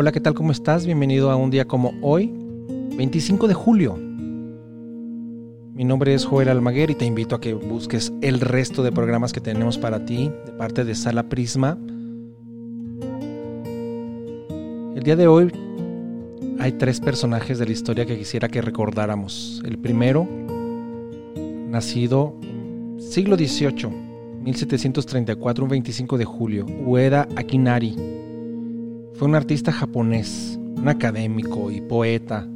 Hola, ¿qué tal? ¿Cómo estás? Bienvenido a un día como hoy, 25 de julio. Mi nombre es Joel Almaguer y te invito a que busques el resto de programas que tenemos para ti de parte de Sala Prisma. El día de hoy hay tres personajes de la historia que quisiera que recordáramos. El primero, nacido siglo XVIII, 1734, un 25 de julio, Ueda Akinari fue un artista japonés, un académico y poeta.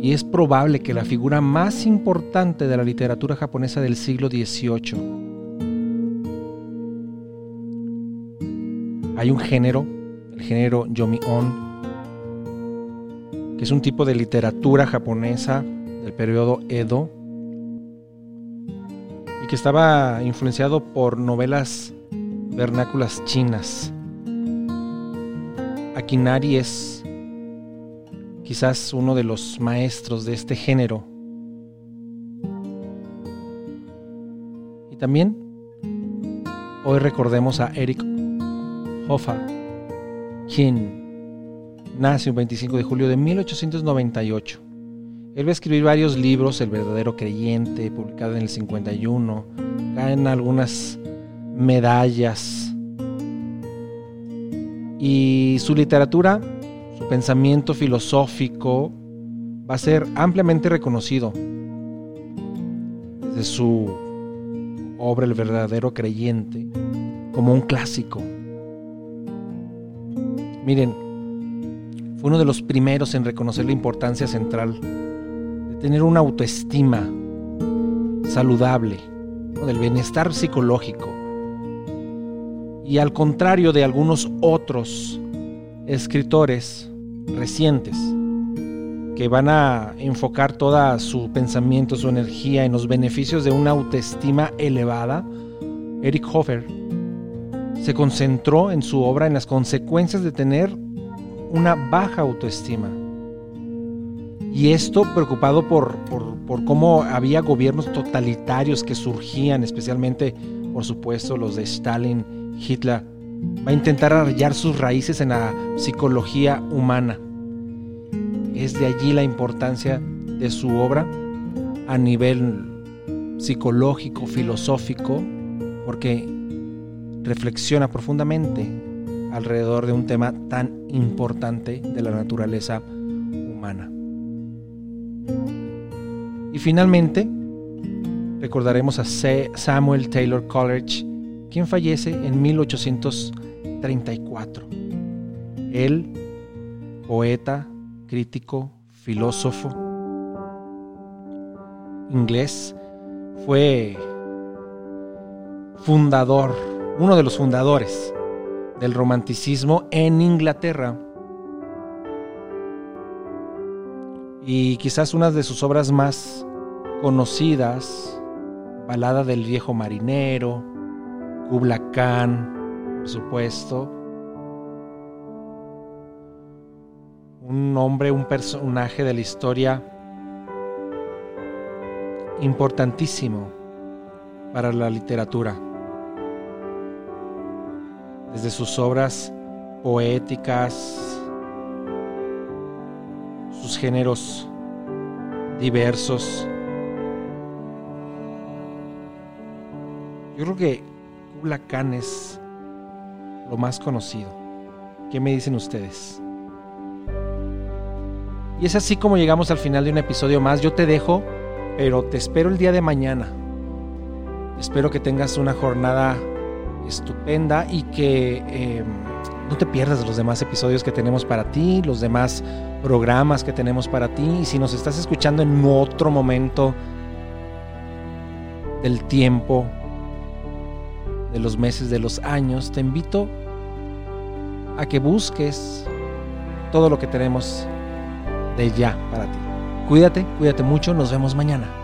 Y es probable que la figura más importante de la literatura japonesa del siglo XVIII. Hay un género, el género Yomi-on, que es un tipo de literatura japonesa del periodo Edo y que estaba influenciado por novelas vernáculas chinas. Akinari es quizás uno de los maestros de este género. Y también hoy recordemos a Eric Hoffa, quien nace el 25 de julio de 1898. Él va a escribir varios libros, El verdadero creyente, publicado en el 51, en algunas medallas. Y su literatura, su pensamiento filosófico, va a ser ampliamente reconocido. Desde su obra El verdadero creyente, como un clásico. Miren, fue uno de los primeros en reconocer la importancia central de tener una autoestima saludable, del bienestar psicológico y al contrario de algunos otros escritores recientes que van a enfocar toda su pensamiento, su energía en los beneficios de una autoestima elevada, Eric Hofer se concentró en su obra en las consecuencias de tener una baja autoestima. Y esto preocupado por, por, por cómo había gobiernos totalitarios que surgían, especialmente, por supuesto, los de Stalin Hitler va a intentar hallar sus raíces en la psicología humana. Es de allí la importancia de su obra a nivel psicológico, filosófico, porque reflexiona profundamente alrededor de un tema tan importante de la naturaleza humana. Y finalmente, recordaremos a Samuel Taylor Coleridge, quien fallece en 1834. Él, poeta, crítico, filósofo inglés, fue fundador, uno de los fundadores del romanticismo en Inglaterra. Y quizás una de sus obras más conocidas, Balada del viejo marinero, Kubla Khan, por supuesto. Un hombre, un personaje de la historia importantísimo para la literatura. Desde sus obras poéticas, sus géneros diversos. Yo creo que Es lo más conocido. ¿Qué me dicen ustedes? Y es así como llegamos al final de un episodio más. Yo te dejo, pero te espero el día de mañana. Espero que tengas una jornada estupenda y que em, no te pierdas los demás episodios que tenemos para ti, los demás programas que tenemos para ti. Y si nos estás escuchando en otro momento del tiempo, de los meses, de los años, te invito a que busques todo lo que tenemos de ya para ti. Cuídate, cuídate mucho, nos vemos mañana.